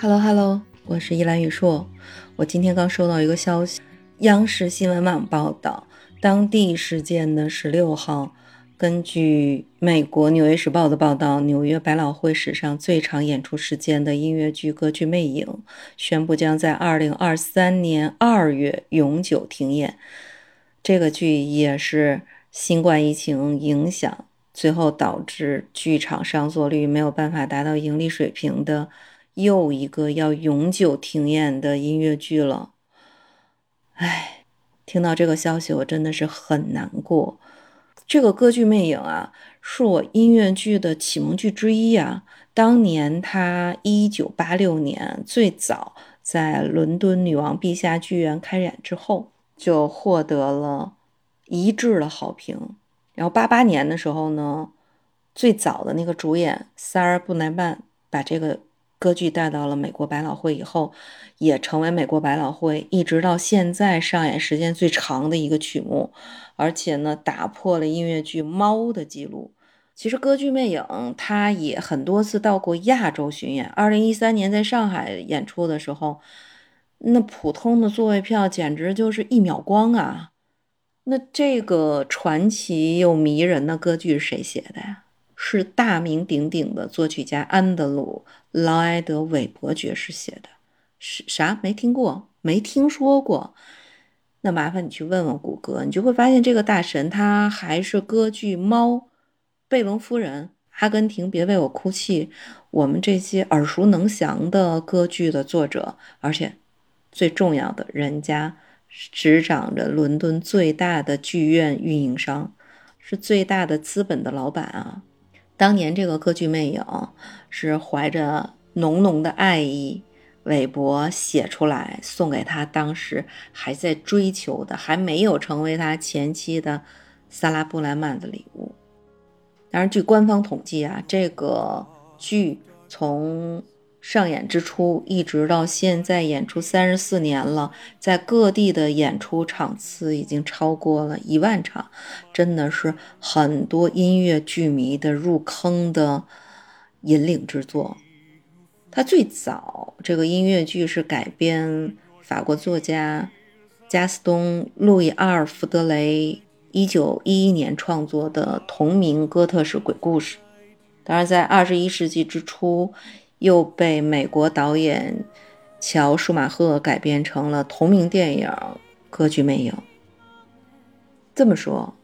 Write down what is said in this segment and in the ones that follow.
Hello Hello，我是依兰宇硕。我今天刚收到一个消息，央视新闻网报道，当地时间的十六号，根据美国《纽约时报》的报道，纽约百老汇史上最长演出时间的音乐剧歌剧《魅影》宣布将在二零二三年二月永久停演。这个剧也是新冠疫情影响，最后导致剧场上座率没有办法达到盈利水平的。又一个要永久停演的音乐剧了，唉，听到这个消息，我真的是很难过。这个歌剧《魅影》啊，是我音乐剧的启蒙剧之一啊。当年它一九八六年最早在伦敦女王陛下剧院开演之后，就获得了一致的好评。然后八八年的时候呢，最早的那个主演萨尔布奈曼把这个。歌剧带到了美国百老汇以后，也成为美国百老汇一直到现在上演时间最长的一个曲目，而且呢，打破了音乐剧《猫》的记录。其实歌剧《魅影》它也很多次到过亚洲巡演。二零一三年在上海演出的时候，那普通的座位票简直就是一秒光啊！那这个传奇又迷人的歌剧是谁写的呀？是大名鼎鼎的作曲家安德鲁·劳埃德·韦伯爵士写的，是啥？没听过，没听说过。那麻烦你去问问谷歌，你就会发现这个大神他还是歌剧《猫》、《贝隆夫人》、《阿根廷别为我哭泣》，我们这些耳熟能详的歌剧的作者，而且最重要的，人家执掌着伦敦最大的剧院运营商，是最大的资本的老板啊。当年这个歌剧《魅影》是怀着浓浓的爱意，韦伯写出来送给他当时还在追求的、还没有成为他前妻的萨拉布莱曼的礼物。当然，据官方统计啊，这个剧从上演之初一直到现在演出三十四年了，在各地的演出场次已经超过了一万场，真的是很多音乐剧迷的入坑的引领之作。它最早这个音乐剧是改编法国作家加斯东·路易阿尔弗德雷一九一一年创作的同名哥特式鬼故事。当然，在二十一世纪之初。又被美国导演乔舒马赫改编成了同名电影《歌剧魅影》。这么说，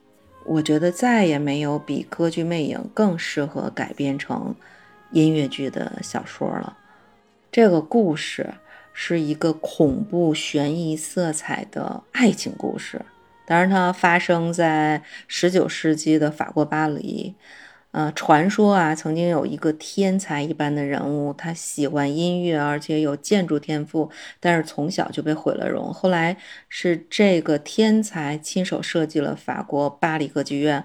我觉得再也没有比《歌剧魅影》更适合改编成音乐剧的小说了。这个故事是一个恐怖悬疑色彩的爱情故事，当然，它发生在十九世纪的法国巴黎。呃，传说啊，曾经有一个天才一般的人物，他喜欢音乐，而且有建筑天赋，但是从小就被毁了容。后来是这个天才亲手设计了法国巴黎歌剧院，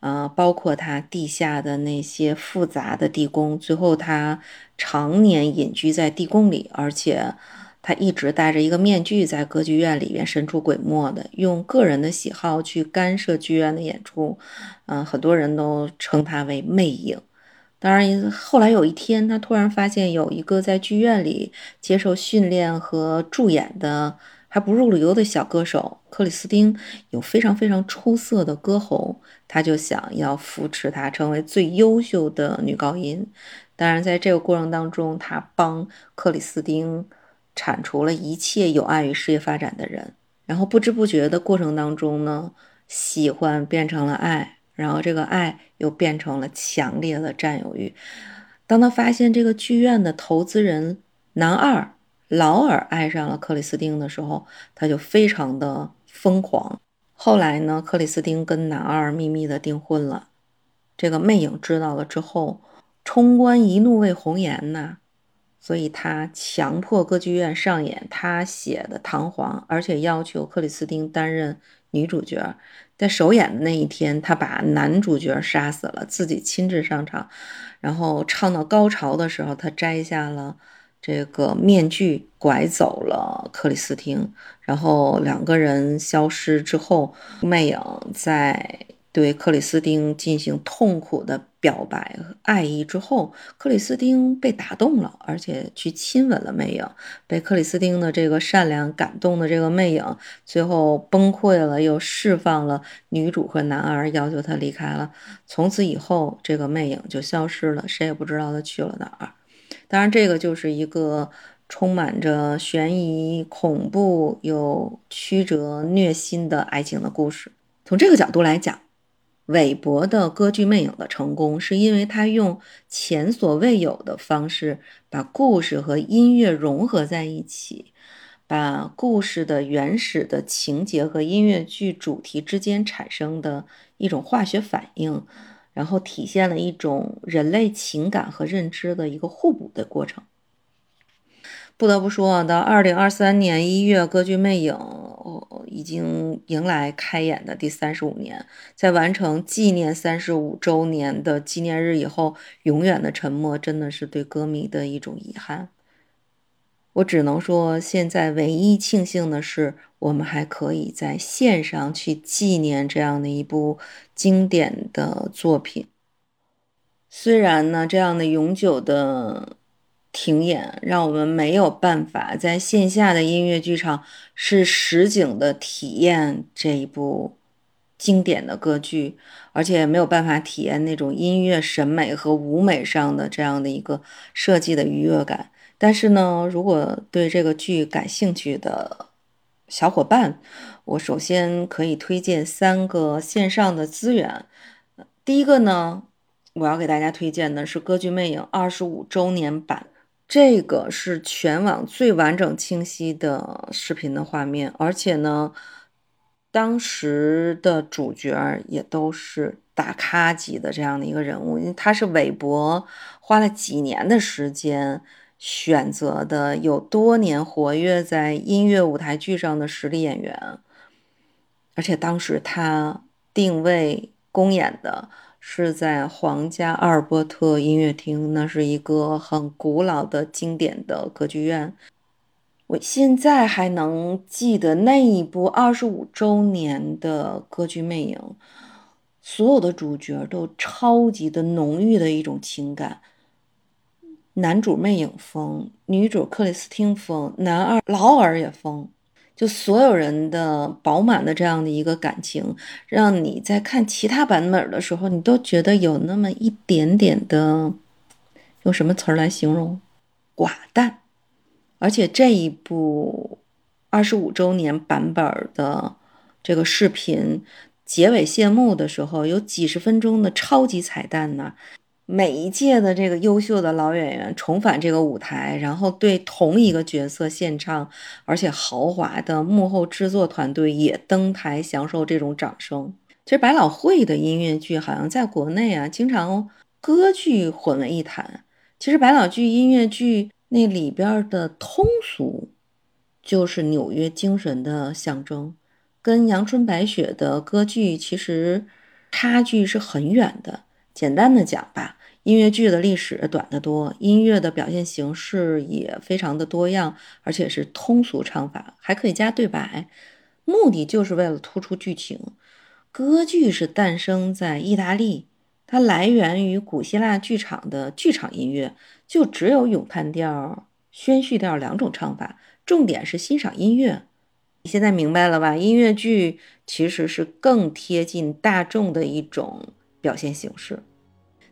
呃，包括他地下的那些复杂的地宫。最后他常年隐居在地宫里，而且。他一直戴着一个面具在歌剧院里边神出鬼没的，用个人的喜好去干涉剧院的演出，嗯，很多人都称他为魅影。当然，后来有一天，他突然发现有一个在剧院里接受训练和助演的还不入流的小歌手克里斯汀有非常非常出色的歌喉，他就想要扶持她成为最优秀的女高音。当然，在这个过程当中，他帮克里斯汀。铲除了一切有碍于事业发展的人，然后不知不觉的过程当中呢，喜欢变成了爱，然后这个爱又变成了强烈的占有欲。当他发现这个剧院的投资人男二劳尔爱上了克里斯汀的时候，他就非常的疯狂。后来呢，克里斯汀跟男二秘密的订婚了。这个魅影知道了之后，冲冠一怒为红颜呐。所以他强迫歌剧院上演他写的《唐璜》，而且要求克里斯汀担任女主角。在首演的那一天，他把男主角杀死了，自己亲自上场。然后唱到高潮的时候，他摘下了这个面具，拐走了克里斯汀。然后两个人消失之后，魅影在。对克里斯汀进行痛苦的表白和爱意之后，克里斯汀被打动了，而且去亲吻了魅影。被克里斯汀的这个善良感动的这个魅影，最后崩溃了，又释放了女主和男儿，要求他离开了。从此以后，这个魅影就消失了，谁也不知道他去了哪儿。当然，这个就是一个充满着悬疑、恐怖又曲折虐心的爱情的故事。从这个角度来讲。韦伯的歌剧《魅影》的成功，是因为他用前所未有的方式把故事和音乐融合在一起，把故事的原始的情节和音乐剧主题之间产生的一种化学反应，然后体现了一种人类情感和认知的一个互补的过程。不得不说，到二零二三年一月，歌剧《魅影》已经迎来开演的第三十五年。在完成纪念三十五周年的纪念日以后，永远的沉默真的是对歌迷的一种遗憾。我只能说，现在唯一庆幸的是，我们还可以在线上去纪念这样的一部经典的作品。虽然呢，这样的永久的。停演，让我们没有办法在线下的音乐剧场是实景的体验这一部经典的歌剧，而且没有办法体验那种音乐审美和舞美上的这样的一个设计的愉悦感。但是呢，如果对这个剧感兴趣的小伙伴，我首先可以推荐三个线上的资源。第一个呢，我要给大家推荐的是《歌剧魅影》二十五周年版。这个是全网最完整清晰的视频的画面，而且呢，当时的主角也都是大咖级的这样的一个人物，因为他是韦伯花了几年的时间选择的，有多年活跃在音乐舞台剧上的实力演员，而且当时他定位公演的。是在皇家阿尔伯特音乐厅，那是一个很古老的经典的歌剧院。我现在还能记得那一部二十五周年的歌剧《魅影》，所有的主角都超级的浓郁的一种情感。男主魅影疯，女主克里斯汀疯，男二劳尔也疯。就所有人的饱满的这样的一个感情，让你在看其他版本的时候，你都觉得有那么一点点的，用什么词儿来形容？寡淡。而且这一部二十五周年版本的这个视频结尾谢幕的时候，有几十分钟的超级彩蛋呢。每一届的这个优秀的老演员重返这个舞台，然后对同一个角色献唱，而且豪华的幕后制作团队也登台享受这种掌声。其实百老汇的音乐剧好像在国内啊，经常歌剧混为一谈。其实百老剧音乐剧那里边的通俗，就是纽约精神的象征，跟阳春白雪的歌剧其实差距是很远的。简单的讲吧。音乐剧的历史短得多，音乐的表现形式也非常的多样，而且是通俗唱法，还可以加对白，目的就是为了突出剧情。歌剧是诞生在意大利，它来源于古希腊剧场的剧场音乐，就只有咏叹调、宣叙调两种唱法，重点是欣赏音乐。你现在明白了吧？音乐剧其实是更贴近大众的一种表现形式。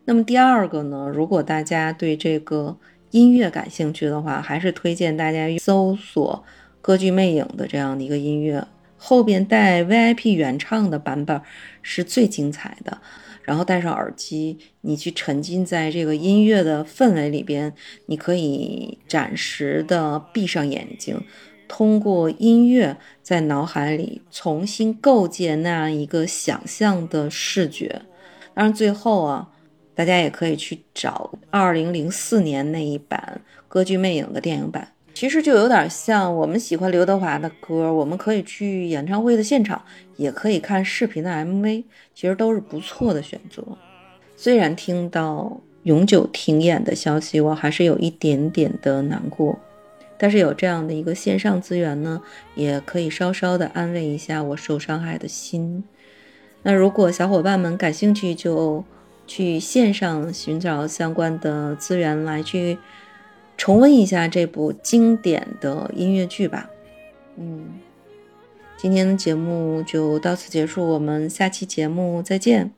那么第二个呢，如果大家对这个音乐感兴趣的话，还是推荐大家搜索《歌剧魅影》的这样的一个音乐，后边带 VIP 原唱的版本是最精彩的。然后戴上耳机，你去沉浸在这个音乐的氛围里边，你可以暂时的闭上眼睛，通过音乐在脑海里重新构建那样一个想象的视觉。当然最后啊。大家也可以去找二零零四年那一版《歌剧魅影》的电影版，其实就有点像我们喜欢刘德华的歌，我们可以去演唱会的现场，也可以看视频的 MV，其实都是不错的选择。虽然听到永久停演的消息，我还是有一点点的难过，但是有这样的一个线上资源呢，也可以稍稍的安慰一下我受伤害的心。那如果小伙伴们感兴趣，就去线上寻找相关的资源来去重温一下这部经典的音乐剧吧。嗯，今天的节目就到此结束，我们下期节目再见。